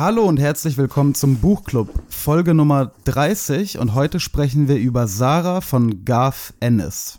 Hallo und herzlich willkommen zum Buchclub, Folge Nummer 30 und heute sprechen wir über Sarah von Garth Ennis.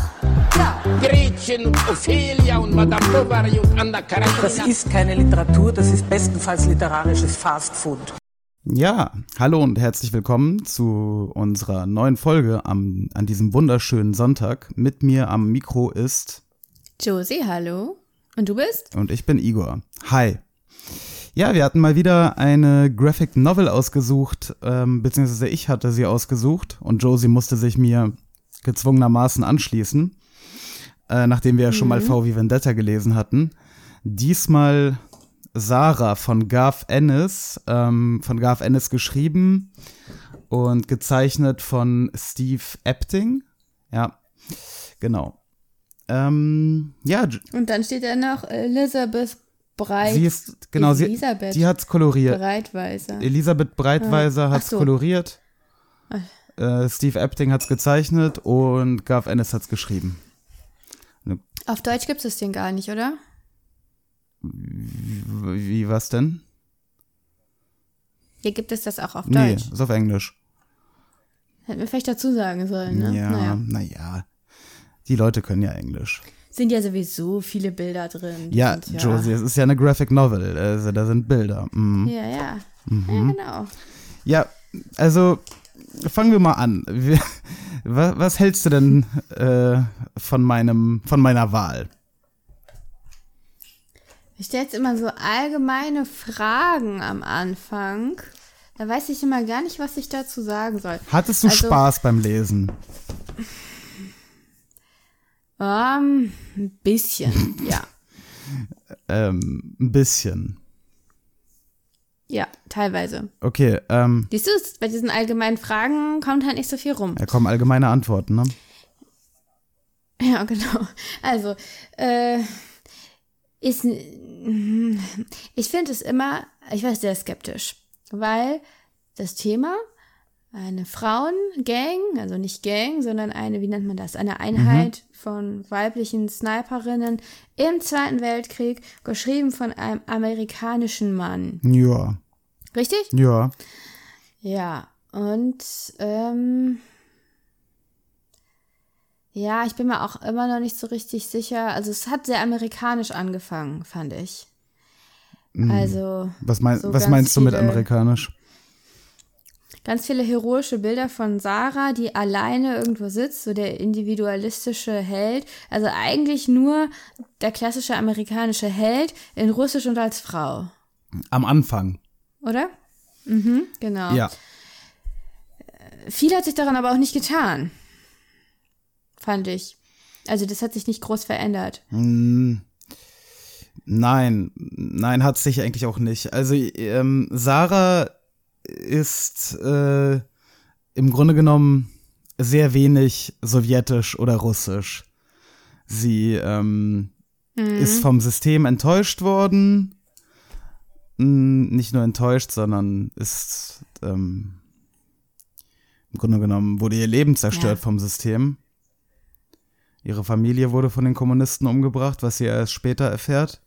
Gretchen und Ophelia und Madame Bovary und Anna Karenina. Das ist keine Literatur, das ist bestenfalls literarisches Fastfood. Ja, hallo und herzlich willkommen zu unserer neuen Folge am, an diesem wunderschönen Sonntag. Mit mir am Mikro ist Josie, hallo. Und du bist? und ich bin Igor. Hi. Ja, wir hatten mal wieder eine Graphic Novel ausgesucht, ähm, beziehungsweise ich hatte sie ausgesucht und Josie musste sich mir gezwungenermaßen anschließen, äh, nachdem wir ja schon mal V wie Vendetta gelesen hatten. Diesmal Sarah von Garth Ennis, ähm, von Garth Ennis geschrieben und gezeichnet von Steve Epting. Ja, genau. Ähm, ja, Und dann steht da noch Elizabeth Breit. sie ist, genau, sie, Elisabeth. die hat's koloriert. Breitweiser. Elisabeth Breitweiser Ach hat's so. koloriert. Äh, Steve Epting hat's gezeichnet und Garth Ennis hat's geschrieben. Auf Deutsch gibt es den gar nicht, oder? Wie, wie was denn? Hier gibt es das auch auf Nee, Deutsch. ist auf Englisch. Hätten wir vielleicht dazu sagen sollen, ne? Ja, Naja. naja. Die Leute können ja Englisch. Sind ja sowieso viele Bilder drin. Ja, sind Josie, es ist ja eine Graphic Novel. Also da sind Bilder. Mhm. Ja, ja. Ja, genau. Ja, also fangen wir mal an. Wir, was, was hältst du denn äh, von meinem, von meiner Wahl? Ich stelle jetzt immer so allgemeine Fragen am Anfang. Da weiß ich immer gar nicht, was ich dazu sagen soll. Hattest du Also- Spaß beim Lesen? Ähm, ein bisschen, ja. Ähm, ein bisschen. Ja, teilweise. Okay, ähm, Siehst du, bei diesen allgemeinen Fragen kommt halt nicht so viel rum. da kommen allgemeine Antworten, ne? Ja, genau. Also, äh, ist, ich finde es immer, ich war sehr skeptisch, weil das Thema, eine Frauengang, also nicht Gang, sondern eine, wie nennt man das, eine Einheit von weiblichen Sniperinnen im Zweiten Weltkrieg, geschrieben von einem amerikanischen Mann. Ja, Richtig? ja. Ja, und ähm, ja, ich bin mir auch immer noch nicht so richtig sicher. Also es hat sehr amerikanisch angefangen, fand ich. Also Was, mein, so was meinst du mit amerikanisch? Ganz viele heroische Bilder von Sarah, die alleine irgendwo sitzt, so der individualistische Held. Also eigentlich nur der klassische amerikanische Held in Russisch und als Frau, Am Anfang. oder? Mhm, genau. Ja. Viel hat sich daran aber auch nicht getan. Fand ich. Also das hat sich nicht groß verändert. Hm, Nein, nein, hat sich eigentlich auch nicht. Also ähm, Sarah ist äh, im Grunde genommen sehr wenig sowjetisch oder russisch. Sie ähm, ist vom System enttäuscht worden. Nicht nur enttäuscht, sondern ist ähm, im Grunde genommen wurde ihr Leben zerstört Ja. vom System. Ihre Familie wurde von den Kommunisten umgebracht, was sie erst später erfährt.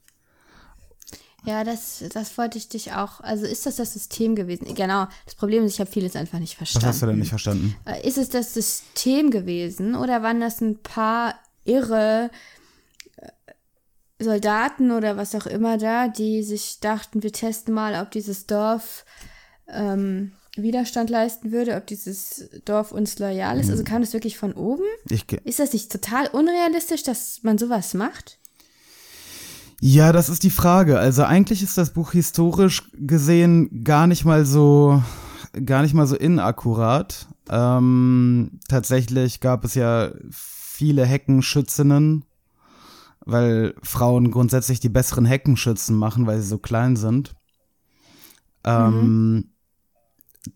Ja, das, das wollte ich dich auch. Also ist das das System gewesen? Genau. Das Problem ist, ich habe vieles einfach nicht Was verstanden. hast du denn nicht verstanden? Äh, Ist es das System gewesen oder waren das ein paar irre äh, Soldaten oder was auch immer da, die sich dachten, wir testen mal, ob dieses Dorf ähm, Widerstand leisten würde, ob dieses Dorf uns loyal ist? Also kam das wirklich von oben? Ich, Ist das nicht total unrealistisch, dass man sowas macht? Ja, das ist die Frage. Also eigentlich ist das Buch historisch gesehen gar nicht mal so, gar nicht mal so inakkurat. Ähm, tatsächlich gab es ja viele Heckenschützinnen, weil Frauen grundsätzlich die besseren Heckenschützen machen, weil sie so klein sind. Ähm,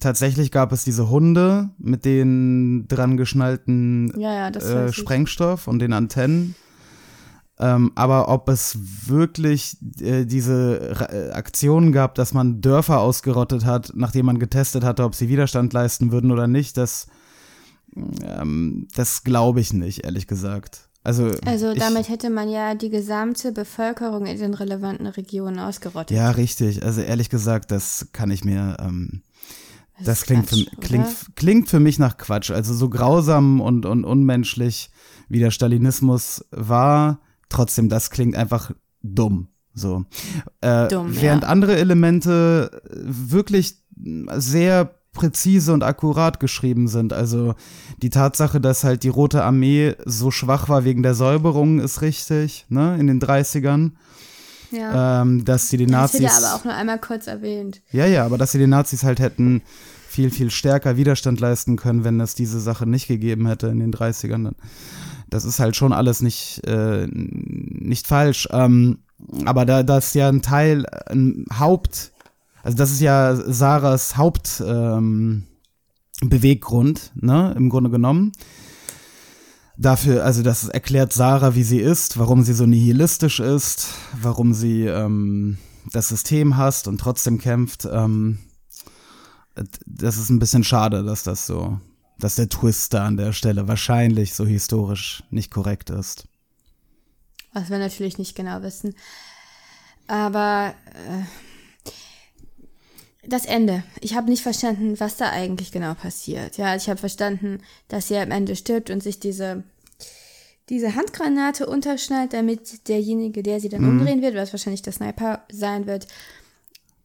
tatsächlich gab es diese Hunde mit den dran geschnallten Ja, ja, äh. Sprengstoff und den Antennen. Ähm, aber ob es wirklich äh, diese äh, Aktionen gab, dass man Dörfer ausgerottet hat, nachdem man getestet hatte, ob sie Widerstand leisten würden oder nicht, das, ähm, das glaube ich nicht, ehrlich gesagt. Also, Also ich, damit hätte man ja die gesamte Bevölkerung in den relevanten Regionen ausgerottet. Ja, richtig. Also ehrlich gesagt, das kann ich mir. Ähm, das ist klingt, Quatsch, für, klingt, klingt für mich nach Quatsch. Also so grausam und, und unmenschlich wie der Stalinismus war, trotzdem, das klingt einfach dumm. So. Äh, Dumm, während ja. andere Elemente wirklich sehr präzise und akkurat geschrieben sind. Also die Tatsache, dass halt die Rote Armee so schwach war wegen der Säuberung, ist richtig, ne, in den 30ern. Ja. Ähm, dass sie die das wird Nazis. ja aber auch nur einmal kurz erwähnt. Ja, ja, aber dass sie den Nazis halt hätten viel, viel stärker Widerstand leisten können, wenn es diese Sache nicht gegeben hätte in den 30ern. Dann. Das ist halt schon alles nicht, äh, nicht falsch. Ähm, aber da das ja ein Teil, ein Haupt, also das ist ja Sarahs Haupt ähm, ne, im Grunde genommen. Dafür, also das erklärt Sarah, wie sie ist, warum sie so nihilistisch ist, warum sie ähm, das System hasst und trotzdem kämpft. Ähm, das ist ein bisschen schade, dass das so, dass der Twist da an der Stelle wahrscheinlich so historisch nicht korrekt ist. Was wir natürlich nicht genau wissen. Aber äh, das Ende. Ich habe nicht verstanden, was da eigentlich genau passiert. Ja, ich habe verstanden, dass sie am Ende stirbt und sich diese diese Handgranate unterschnallt, damit derjenige, der sie dann Mhm. umdrehen wird, was wahrscheinlich der Sniper sein wird,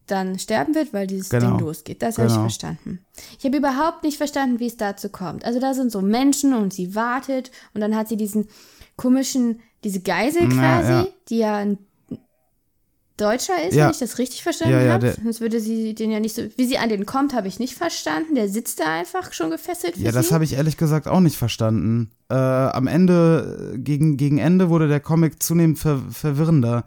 dann sterben wird, weil dieses Genau. Ding losgeht. Das habe ich Genau. verstanden. Ich habe überhaupt nicht verstanden, wie es dazu kommt. Also da sind so Menschen und sie wartet und dann hat sie diesen komischen, diese Geisel Na, quasi, ja. die ja ein Deutscher ist, Ja. wenn ich das richtig verstanden Ja, ja, habe. Sonst würde sie den ja nicht so. Wie sie an den kommt, habe ich nicht verstanden. Der sitzt da einfach schon gefesselt Ja, das habe ich ehrlich gesagt auch nicht verstanden. Äh, am Ende, gegen, gegen Ende wurde der Comic zunehmend ver verwirrender,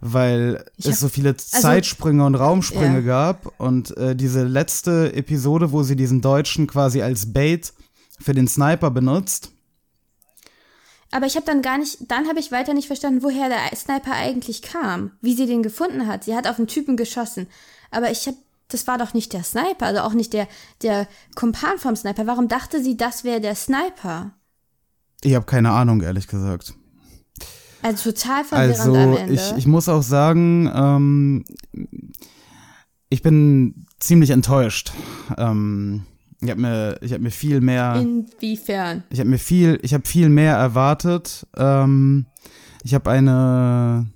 weil Ich es hab- so viele also- Zeitsprünge und Raumsprünge Ja. gab und äh, diese letzte Episode, wo sie diesen Deutschen quasi als Bait für den Sniper benutzt. Aber ich habe dann gar nicht, dann habe ich weiter nicht verstanden, woher der Sniper eigentlich kam, wie sie den gefunden hat. Sie hat auf einen Typen geschossen, aber ich habe, das war doch nicht der Sniper, also auch nicht der der Kumpan vom Sniper. Warum dachte sie, das wäre der Sniper? Ich habe keine Ahnung, ehrlich gesagt. Also total verwirrend Also am Ende. ich, ich muss auch sagen, ähm, ich bin ziemlich enttäuscht. Ähm, ich habe mir, ich habe mir viel mehr, Inwiefern? ich habe mir viel, ich habe viel mehr erwartet. Ähm, ich habe eine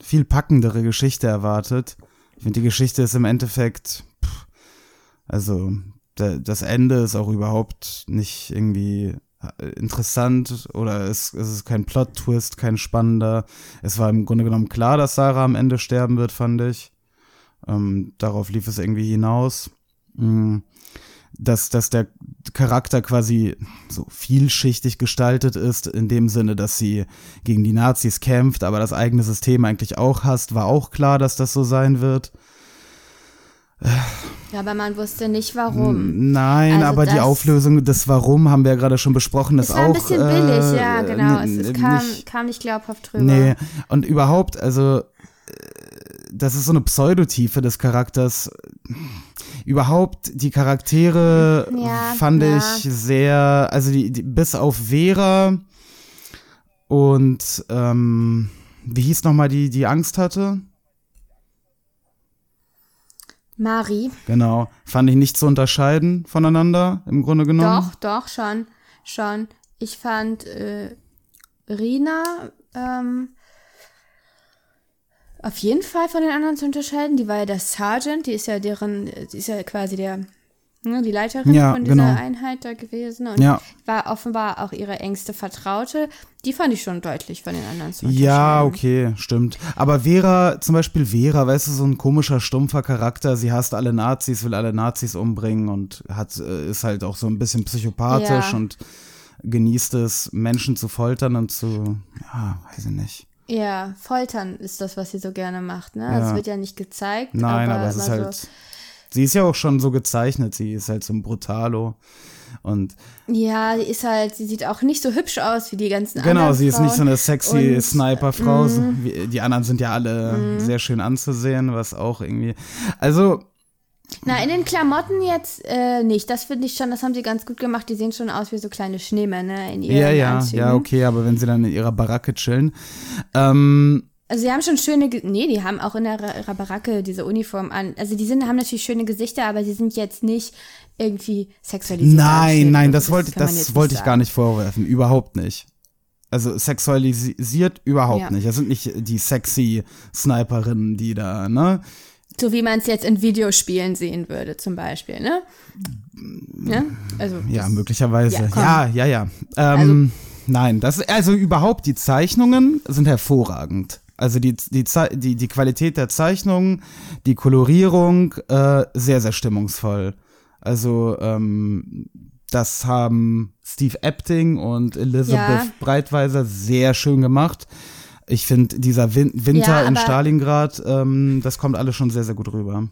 viel packendere Geschichte erwartet. Ich finde, die Geschichte ist im Endeffekt, pff, also da, das Ende ist auch überhaupt nicht irgendwie interessant oder es, es ist kein Plot-Twist, kein spannender. Es war im Grunde genommen klar, dass Sarah am Ende sterben wird, fand ich. Ähm, darauf lief es irgendwie hinaus. Mm, Dass, dass der Charakter quasi so vielschichtig gestaltet ist, in dem Sinne, dass sie gegen die Nazis kämpft, aber das eigene System eigentlich auch hasst, war auch klar, dass das so sein wird. Ja, aber man wusste nicht warum. Nein, Also aber die das- Auflösung des Warum haben wir ja gerade schon besprochen, ist Es war auch ein bisschen billig, äh, ja, genau. Es, es kam, nicht, kam nicht glaubhaft drüber. Nee, und überhaupt, also äh, das ist so eine Pseudotiefe des Charakters. Überhaupt die Charaktere Ja, fand ja. ich sehr, also die, die bis auf Vera und ähm, wie hieß noch mal die die Angst hatte? Mari, Genau, fand ich nicht zu unterscheiden voneinander im Grunde genommen. doch, doch, schon, schon. Ich fand äh, Rina ähm, auf jeden Fall von den anderen zu unterscheiden. Die war ja der Sergeant, die ist ja deren, die ist ja quasi der, ne, die Leiterin Ja, von dieser genau. Einheit da gewesen und Ja. war offenbar auch ihre engste Vertraute. Die fand ich schon deutlich von den anderen zu Ja, okay, stimmt. Aber Vera, zum Beispiel Vera, weißt du, so ein komischer, stumpfer Charakter. Sie hasst alle Nazis, will alle Nazis umbringen und hat, äh, ist halt auch so ein bisschen psychopathisch Ja. und genießt es, Menschen zu foltern und zu, ja, weiß ich nicht. Ja, Foltern ist das, was sie so gerne macht, ne? Es wird ja nicht gezeigt. Nein, aber, aber es ist halt, so, Sie ist ja auch schon so gezeichnet, sie ist halt so ein Brutalo. Und Ja, die ist halt, sie sieht auch nicht so hübsch aus wie die ganzen genau, anderen sie ist nicht so eine sexy. Sniper-Frau. wie- Die anderen sind ja alle sehr schön anzusehen, was auch irgendwie. Also, Na, in den Klamotten jetzt äh, nicht. Das finde ich schon, das haben sie ganz gut gemacht. Die sehen schon aus wie so kleine Schneemänner in ihren ja, ja, Anzügen. ja, okay, aber wenn sie dann in ihrer Baracke chillen. Ähm, Also sie haben schon schöne, Ge nee, die haben auch in ihrer, Baracke diese Uniform an. Also die sind, haben natürlich schöne Gesichter, aber sie sind jetzt nicht irgendwie sexualisiert. nein, nein, das so. wollte, das wollte ich gar sagen. nicht vorwerfen. Überhaupt nicht. Also sexualisiert überhaupt Ja. nicht. Das sind nicht die sexy Sniperinnen, die da, ne? So wie man es jetzt in Videospielen sehen würde, zum Beispiel, ne? Ja, also. Ja, das- möglicherweise. Ja, komm. Ja, ja, ja. Ähm, nein, das also überhaupt die Zeichnungen sind hervorragend. Also die, die, die, die Qualität der Zeichnungen, die Kolorierung, äh, sehr, sehr stimmungsvoll. Also ähm, das haben Steve Epting und Elizabeth Ja. Breitweiser sehr schön gemacht. Ich finde, dieser Win Winter Ja, in Stalingrad, ähm, das kommt alles schon sehr, sehr gut rüber.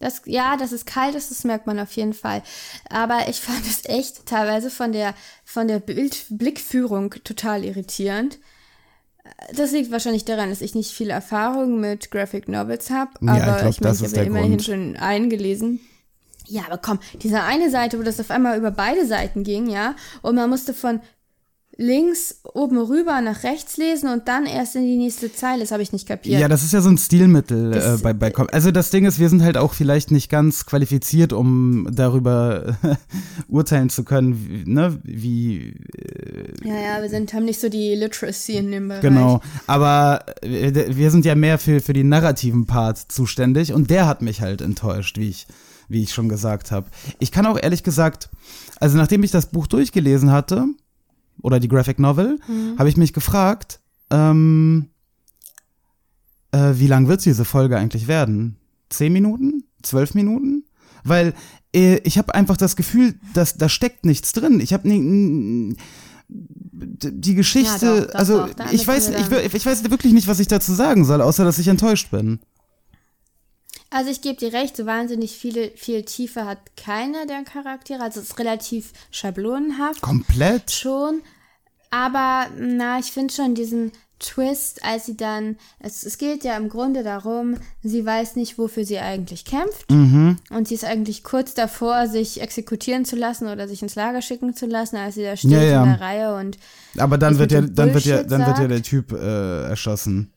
Das, ja, dass es kalt ist, das merkt man auf jeden Fall. Aber ich fand es echt teilweise von der, von der Bild Blickführung total irritierend. Das liegt wahrscheinlich daran, dass ich nicht viel Erfahrung mit Graphic Novels habe. Ja, ich aber glaub, ich meine, das ich habe ja immerhin Grund. schon eingelesen. Ja, aber komm, diese eine Seite, wo das auf einmal über beide Seiten ging, ja, und man musste von links oben rüber nach rechts lesen und dann erst in die nächste Zeile, das habe ich nicht kapiert. Ja, das ist ja so ein Stilmittel äh, Das- bei, bei Com Also das Ding ist, wir sind halt auch vielleicht nicht ganz qualifiziert, um darüber urteilen zu können, wie, ne, wie ja, ja, wir sind, haben nicht so die Literacy in dem Bereich. genau. Aber äh, wir sind ja mehr für, für den narrativen Part zuständig und der hat mich halt enttäuscht, wie ich, wie ich schon gesagt habe. Ich kann auch ehrlich gesagt, also nachdem ich das Buch durchgelesen hatte, oder die Graphic Novel, habe ich mich gefragt, ähm, äh, wie lang wird diese Folge eigentlich werden? Zehn Minuten? Zwölf Minuten? Weil äh, ich habe einfach das Gefühl, dass da steckt nichts drin. Ich habe nie, die Geschichte, Ja, doch, doch, also doch, ich weiß, ich, ich weiß wirklich nicht, was ich dazu sagen soll, außer dass ich enttäuscht bin. Also ich gebe dir recht, so wahnsinnig viele, viel Tiefe hat keiner der Charaktere. Also es ist relativ schablonenhaft. Komplett. Schon. Aber na, ich finde schon diesen Twist, als sie dann, es, es geht ja im Grunde darum, sie weiß nicht, wofür sie eigentlich kämpft. Mhm. Und sie ist eigentlich kurz davor, sich exekutieren zu lassen oder sich ins Lager schicken zu lassen, als sie da steht Ja, ja. in der Reihe und Aber dann wird ja, dann wird ja, Bullshit dann wird ja sagt. der Typ äh, erschossen.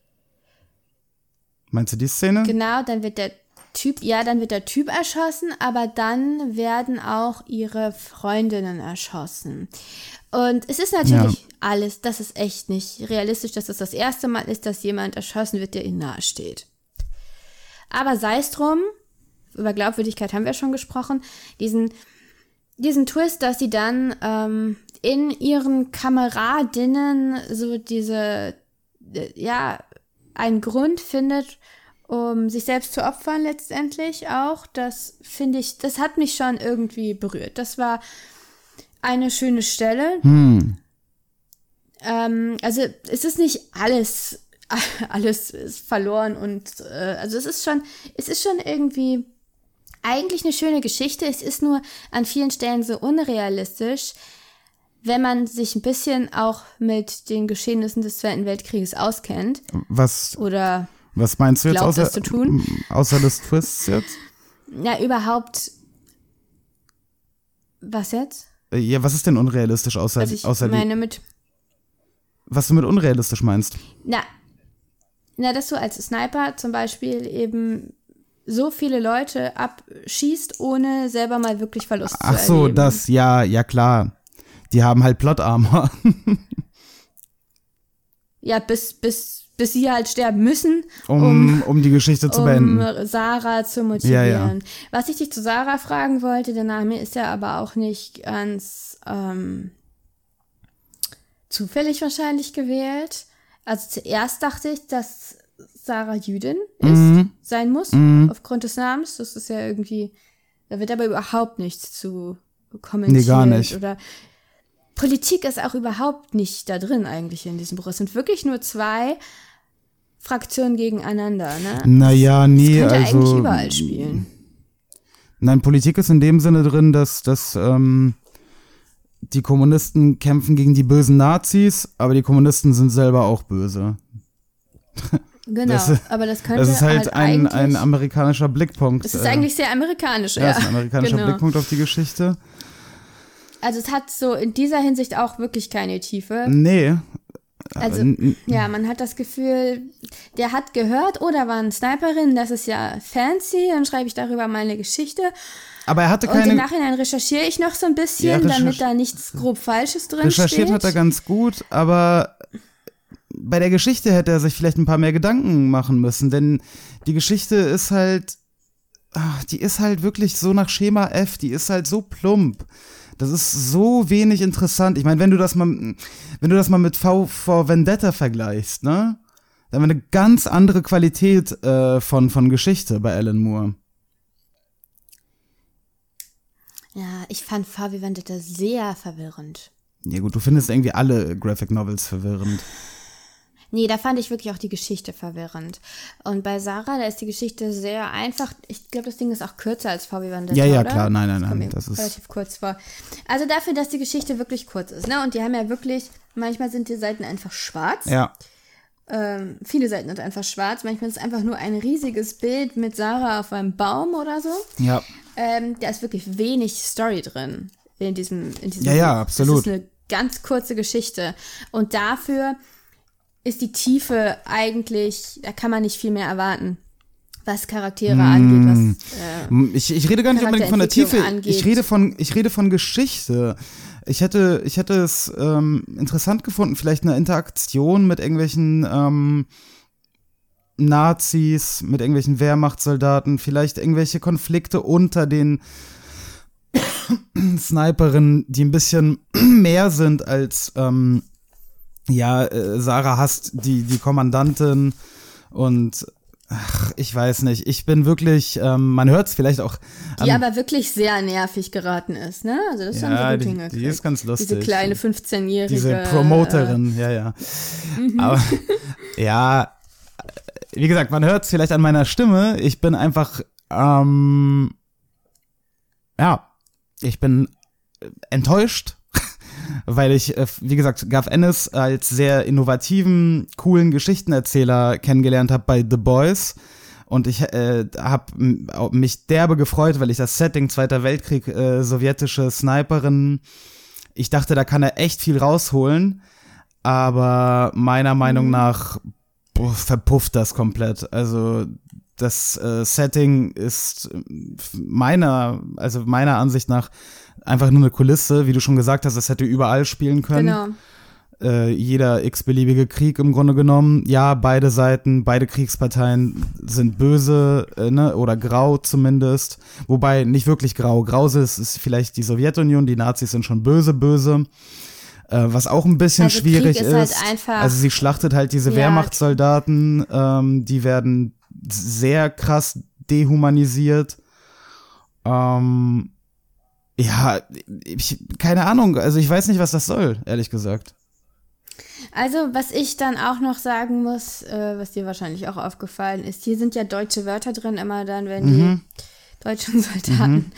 Meinst du die Szene? Genau, dann wird der Typ, ja, dann wird der Typ erschossen, aber dann werden auch ihre Freundinnen erschossen. Und es ist natürlich alles, das ist echt nicht realistisch, dass es das erste Mal ist, dass jemand erschossen wird, der ihnen nahe steht. Aber sei es drum, über Glaubwürdigkeit haben wir schon gesprochen, diesen, diesen Twist, dass sie dann ähm, in ihren Kameradinnen so diese, äh, ja, einen Grund findet, um sich selbst zu opfern letztendlich auch. Das finde ich, das hat mich schon irgendwie berührt. Das war eine schöne Stelle. Ähm, also es ist nicht alles, alles ist verloren und äh, also es ist schon, es ist schon irgendwie eigentlich eine schöne Geschichte. Es ist nur an vielen Stellen so unrealistisch, wenn man sich ein bisschen auch mit den Geschehnissen des Zweiten Weltkrieges auskennt. Was, Oder was meinst du jetzt glaubt, außer, das zu tun? außer des Twists jetzt? na, überhaupt. Was jetzt? Äh, Ja, was ist denn unrealistisch außer, Also ich außer meine mit. was du mit unrealistisch meinst? Na, na, dass du als Sniper zum Beispiel eben so viele Leute abschießt, ohne selber mal wirklich Verlust zu Ach so, das, ja, ja klar. Die haben halt Plot Armor. Ja, bis, bis, bis sie halt sterben müssen, um, um die Geschichte zu um beenden. Sarah zu motivieren. Ja, ja. Was ich dich zu Sarah fragen wollte, der Name ist ja aber auch nicht ganz ähm, zufällig wahrscheinlich gewählt. Also zuerst dachte ich, dass Sarah Jüdin ist, Mhm. sein muss, aufgrund des Namens. Das ist ja irgendwie, da wird aber überhaupt nichts zu kommentiert. Nee, gar nicht. Oder Politik ist auch überhaupt nicht da drin eigentlich in diesem Buch. Es sind wirklich nur zwei Fraktionen gegeneinander, ne? Naja, nee, könnte also. eigentlich überall spielen. Nein, Politik ist in dem Sinne drin, dass, dass ähm, die Kommunisten kämpfen gegen die bösen Nazis, aber die Kommunisten sind selber auch böse. Genau, Das aber das könnte Das ist halt, ein, eigentlich, ein amerikanischer Blickpunkt. es ist äh, eigentlich sehr amerikanisch, ja. ja, ist ein amerikanischer genau. Blickpunkt auf die Geschichte. Also es hat so in dieser Hinsicht auch wirklich keine Tiefe. Nee. Also ja, man hat das Gefühl, der hat gehört, oh, da war eine Sniperin, das ist ja fancy, dann schreibe ich darüber meine Geschichte. Aber er hatte Und im keine. Nachhinein recherchiere ich noch so ein bisschen, Ja, damit da nichts grob Falsches drin Recherchiert steht. hat er ganz gut, aber bei der Geschichte hätte er sich vielleicht ein paar mehr Gedanken machen müssen, denn die Geschichte ist halt, ach, die ist halt wirklich so nach Schema F, die ist halt so plump. Das ist so wenig interessant. Ich meine, wenn du das mal, wenn du das mal mit V vor Vendetta vergleichst, ne? Dann haben wir eine ganz andere Qualität äh, von, von Geschichte bei Alan Moore. ja, ich fand Fabi Vendetta sehr verwirrend. Ja gut, du findest irgendwie alle Graphic Novels verwirrend. Nee, da fand ich wirklich auch die Geschichte verwirrend. Und bei Sarah, da ist die Geschichte sehr einfach. Ich glaube, das Ding ist auch kürzer als Fabi Vendetta, Ja, ja, oder? klar. Nein, nein, Das nein, das ist- relativ kurz vor. Also dafür, dass die Geschichte wirklich kurz ist, ne? Und die haben ja wirklich, manchmal sind die Seiten einfach schwarz. Ja. Ähm, viele Seiten sind einfach schwarz. Manchmal ist es einfach nur ein riesiges Bild mit Sarah auf einem Baum oder so. Ja. Ähm, da ist wirklich wenig Story drin in diesem, in diesem Ja, ja, Buch. absolut. Das ist eine ganz kurze Geschichte. Und dafür ist die Tiefe eigentlich, da kann man nicht viel mehr erwarten, was Charaktere Mm. angeht, was äh, Ich, ich rede gar nicht unbedingt von der Tiefe. Ich rede von, ich rede von Geschichte. Ich hätte, ich hätte es ähm, interessant gefunden, vielleicht eine Interaktion mit irgendwelchen ähm, Nazis, mit irgendwelchen Wehrmachtssoldaten, vielleicht irgendwelche Konflikte unter den Sniperinnen, die ein bisschen mehr sind als ähm, ja, äh, Sarah hasst die, die Kommandantin und ach, ich weiß nicht, ich bin wirklich, ähm, man hört es vielleicht auch die aber wirklich sehr nervig geraten ist, ne? Also das Ja, haben sie gut die- hingekriegt. die ist ganz lustig. Diese kleine 15-jährige. diese Promoterin, ja, ja. Aber ja, wie gesagt, man hört es vielleicht an meiner Stimme, ich bin einfach, ähm, ja, ich bin äh, enttäuscht, weil ich, äh, wie gesagt, Gav Ennis als sehr innovativen, coolen Geschichtenerzähler kennengelernt habe bei The Boys. Und ich äh, habe mich derbe gefreut, weil ich das Setting Zweiter Weltkrieg, äh, sowjetische Sniperin, ich dachte, da kann er echt viel rausholen. Aber meiner Meinung nach boah, verpufft das komplett. Also das äh, Setting ist meiner, also meiner Ansicht nach einfach nur eine Kulisse, wie du schon gesagt hast, das hätte überall spielen können. Genau. Äh, jeder x-beliebige Krieg im Grunde genommen. Ja, beide Seiten, beide Kriegsparteien sind böse, äh, ne, oder grau zumindest. Wobei nicht wirklich grau. Grau ist, ist vielleicht die Sowjetunion, die Nazis sind schon böse, böse. Äh, was auch ein bisschen Also Krieg schwierig ist ist. halt also sie schlachtet halt diese Ja. Wehrmachtssoldaten, ähm, die werden sehr krass dehumanisiert. Ähm, ja, ich, keine Ahnung, also ich weiß nicht, was das soll, ehrlich gesagt. Also, was ich dann auch noch sagen muss, äh, was dir wahrscheinlich auch aufgefallen ist, hier sind ja deutsche Wörter drin, immer dann, wenn Mhm. die deutschen Soldaten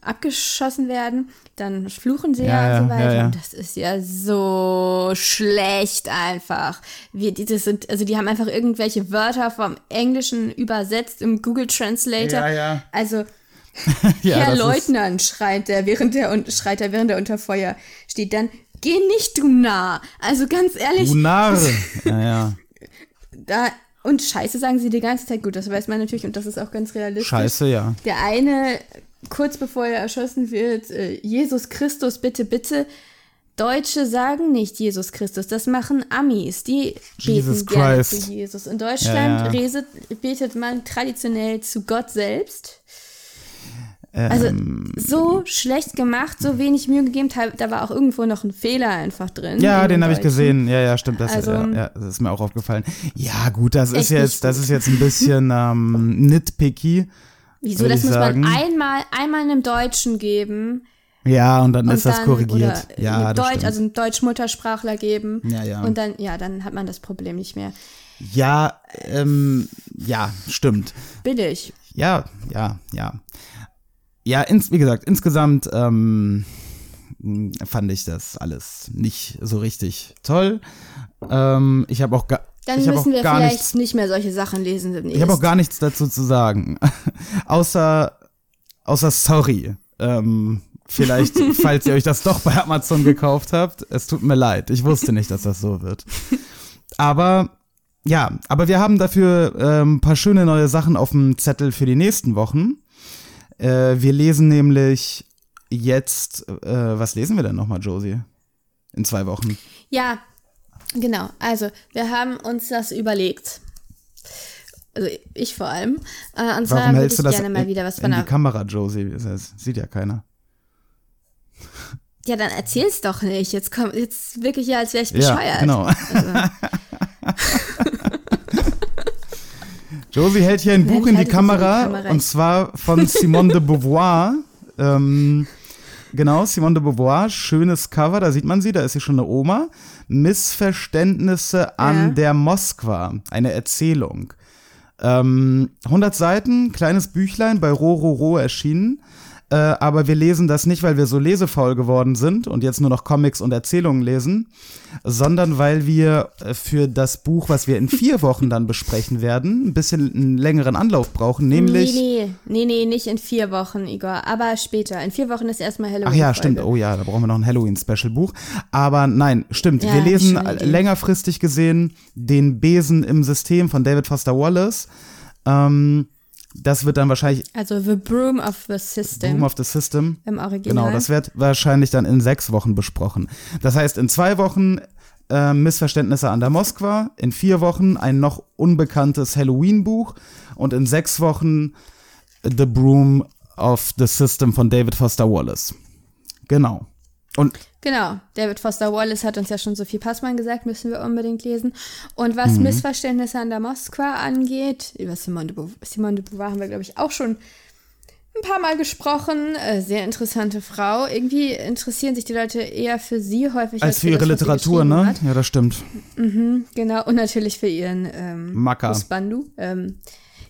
abgeschossen werden, dann fluchen sie ja, Ja, und so weiter. ja, ja. Und das ist ja so schlecht einfach. Wir, die, das sind, also die haben einfach irgendwelche Wörter vom Englischen übersetzt im Google Translator. Ja, ja. Also Herr Leutnant schreit der, während der un- schreit er, während er unter Feuer steht. Dann geh nicht du nah. Also ganz ehrlich, Du Narr. Ja, ja. da und Scheiße sagen sie die ganze Zeit. Gut, das weiß man natürlich und das ist auch ganz realistisch. Scheiße, ja. Der eine, kurz bevor er erschossen wird, äh, Jesus Christus, bitte, bitte. Deutsche sagen nicht Jesus Christus, das machen Amis. Die Jesus beten gerne Christ. zu Jesus. In Deutschland Ja, ja. betet man traditionell zu Gott selbst. Also Ähm, so schlecht gemacht, so wenig Mühe gegeben, da war auch irgendwo noch ein Fehler einfach drin. ja, den habe ich gesehen. Ja, ja, stimmt. Das, Also- ja, das ist mir auch aufgefallen. Ja, gut, das ist jetzt, das ist jetzt ein bisschen ähm, nitpicky. Wieso, das muss sagen. man einmal, einmal einem Deutschen geben. Ja, und dann Und ist das dann, korrigiert. Oder Ja, das Deutsch, stimmt. also einem Deutsch-Muttersprachler geben. Ja, ja. Und dann, ja, dann hat man das Problem nicht mehr. ja, ähm, ja, stimmt. Billig. ja, ja, ja. Ja, ins, wie gesagt, insgesamt ähm, fand ich das alles nicht so richtig toll. Ähm, ich habe auch, Dann ich müssen wir vielleicht nichts nicht mehr solche Sachen lesen demnächst. Ich habe auch gar nichts dazu zu sagen. außer, außer sorry. Ähm, vielleicht, falls ihr euch das doch bei Amazon gekauft habt. Es tut mir leid. Ich wusste nicht, dass das so wird. Aber ja, aber wir haben dafür ähm, ein paar schöne neue Sachen auf dem Zettel für die nächsten Wochen. Äh, wir lesen nämlich jetzt, äh, was lesen wir denn nochmal, Josie? In zwei Wochen. Ja, genau. Also, wir haben uns das überlegt. Also, ich vor allem. Äh, und zwar Warum hältst ich du das gerne mal in, wieder was in von die der. Kamera, Josie? Das sieht ja keiner. Ja, dann erzähl's doch nicht. Jetzt kommt jetzt wirklich ja, als wäre ich Ja, bescheuert. genau. Also, Josie hält hier ein Buch in die das in die Kamera, Kamera. und zwar von Simone de Beauvoir. ähm, genau, Simone de Beauvoir, schönes Cover, da sieht man sie, da ist sie schon eine Oma. Missverständnisse an Ja. der Moskwa, eine Erzählung. Ähm, 100 Seiten, kleines Büchlein bei Rororo erschienen. Äh, aber wir lesen das nicht, weil wir so lesefaul geworden sind und jetzt nur noch Comics und Erzählungen lesen, sondern weil wir äh, für das Buch, was wir in vier Wochen dann besprechen werden, ein bisschen einen längeren Anlauf brauchen, nämlich. nee, nee, nee, nee, nicht in vier Wochen, Igor. Aber später. In vier Wochen ist erstmal Halloween. Ach ja, stimmt. Oh ja, da brauchen wir noch ein Halloween-Special-Buch. Aber nein, stimmt. Ja, wir lesen Idee. längerfristig gesehen den Besen im System von David Foster Wallace. Ähm, das wird dann wahrscheinlich Also The Broom of the System Boom of the System. im Original. Genau, das wird wahrscheinlich dann in sechs Wochen besprochen. Das heißt, in zwei Wochen äh, Missverständnisse an der Moskwa, in vier Wochen ein noch unbekanntes Halloween-Buch und in sechs Wochen The Broom of the System von David Foster Wallace. Genau. Und Genau, David Foster Wallace hat uns ja schon Sophie Passmann gesagt, müssen wir unbedingt lesen. Und was Mhm. Missverständnisse an der Moskwa angeht, über Simone de, Beauvoir, Simone de Beauvoir haben wir, glaube ich, auch schon ein paar Mal gesprochen. Äh, sehr interessante Frau. Irgendwie interessieren sich die Leute eher für sie häufig als für ihre das, Literatur, ne? Hat. Ja, das stimmt. Genau, und natürlich für ihren ähm, Macker. Husbandu. Ähm,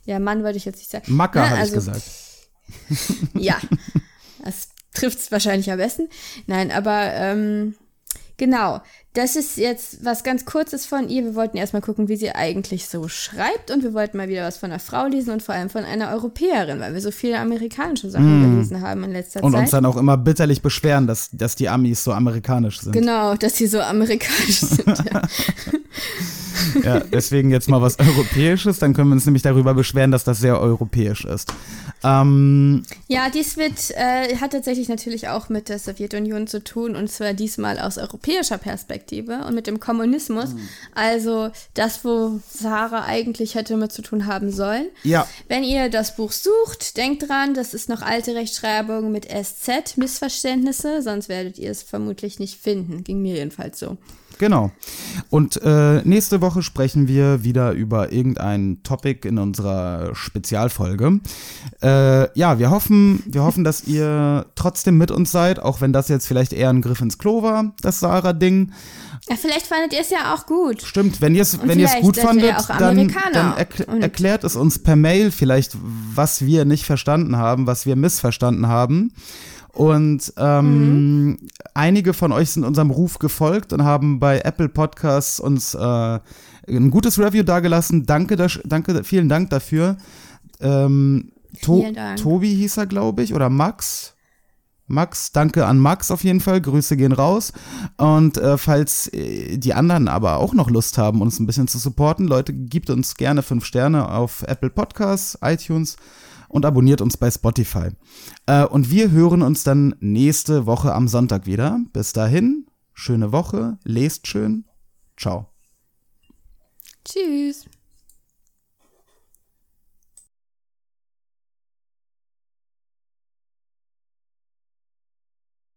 ja, Mann wollte ich jetzt nicht sagen. Macker, habe also, ich gesagt. Ja, das trifft es wahrscheinlich am besten. Nein, aber ähm, genau, das ist jetzt was ganz Kurzes von ihr. Wir wollten erstmal gucken, wie sie eigentlich so schreibt und wir wollten mal wieder was von einer Frau lesen und vor allem von einer Europäerin, weil wir so viele amerikanische Sachen gelesen haben in letzter Mm. Und Zeit. uns dann auch immer bitterlich beschweren, dass, dass die Amis so amerikanisch sind. Genau, dass sie so amerikanisch sind. Ja. Ja, deswegen jetzt mal was Europäisches, dann können wir uns nämlich darüber beschweren, dass das sehr europäisch ist. Ähm, Ja, dies wird, äh, hat tatsächlich natürlich auch mit der Sowjetunion zu tun und zwar diesmal aus europäischer Perspektive und mit dem Kommunismus. Also das, wo Sarah eigentlich hätte mit zu tun haben sollen. ja, Wenn ihr das Buch sucht, denkt dran, das ist noch alte Rechtschreibung mit SZ, Missverständnisse, sonst werdet ihr es vermutlich nicht finden. Ging mir jedenfalls so. Genau. Und äh, nächste Woche sprechen wir wieder über irgendein Topic in unserer Spezialfolge. Äh, ja, wir hoffen, wir hoffen, dass ihr trotzdem mit uns seid, auch wenn das jetzt vielleicht eher ein Griff ins Klo war, das Sarah-Ding. Ja, vielleicht fandet ihr es ja auch gut. Stimmt, wenn ihr es wenn ihr es vielleicht gut fandet, dann, dann erkl erklärt es uns per Mail vielleicht, was wir nicht verstanden haben, was wir missverstanden haben. Und ähm, Mhm. einige von euch sind unserem Ruf gefolgt und haben bei Apple Podcasts uns äh, ein gutes Review dagelassen. Danke, das, danke, vielen Dank dafür. Ähm, to Dank. Tobi hieß er, glaube ich, oder Max. Max, danke an Max auf jeden Fall. Grüße gehen raus. Und äh, falls äh, die anderen aber auch noch Lust haben, uns ein bisschen zu supporten, Leute, gebt uns gerne fünf Sterne auf Apple Podcasts, iTunes und abonniert uns bei Spotify. Äh, und wir hören uns dann nächste Woche am Sonntag wieder. Bis dahin, schöne Woche, lest schön. Ciao. Tschüss.